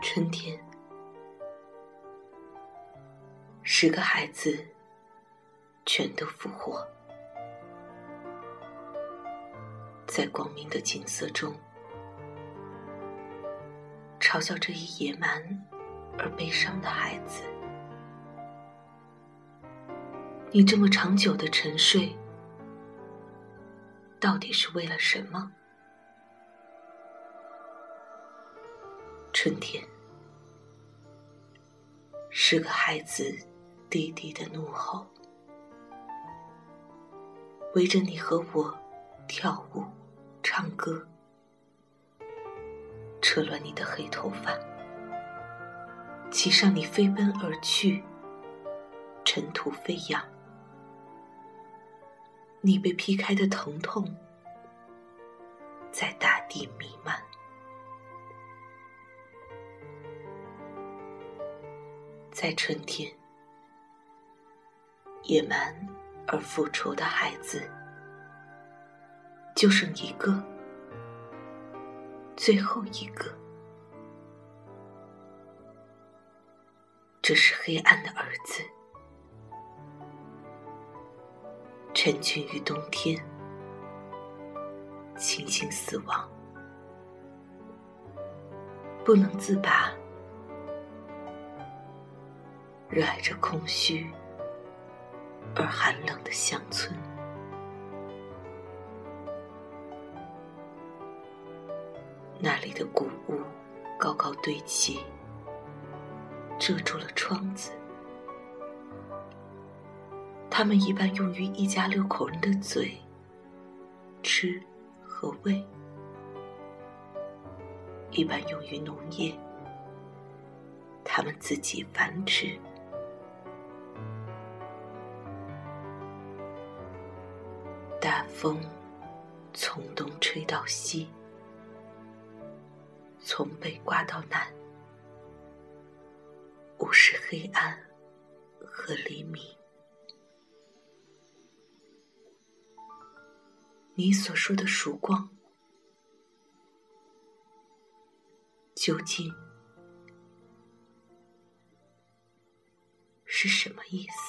春天，十个孩子全都复活，在光明的景色中，嘲笑这一野蛮而悲伤的孩子。你这么长久的沉睡，到底是为了什么？春天，是个孩子低低的怒吼，围着你和我跳舞、唱歌，扯乱你的黑头发，骑上你飞奔而去，尘土飞扬。你被劈开的疼痛，在大地弥漫。在春天，野蛮而复仇的孩子，就剩一个，最后一个。这是黑暗的儿子。沉浸于冬天，轻轻死亡，不能自拔，热爱着空虚而寒冷的乡村。那里的谷物高高堆起，遮住了窗子。它们一般用于一家六口人的嘴、吃和喂，一般用于农业。他们自己繁殖。大风从东吹到西，从北刮到南，无视黑暗和黎明。你所说的曙光，究竟是什么意思？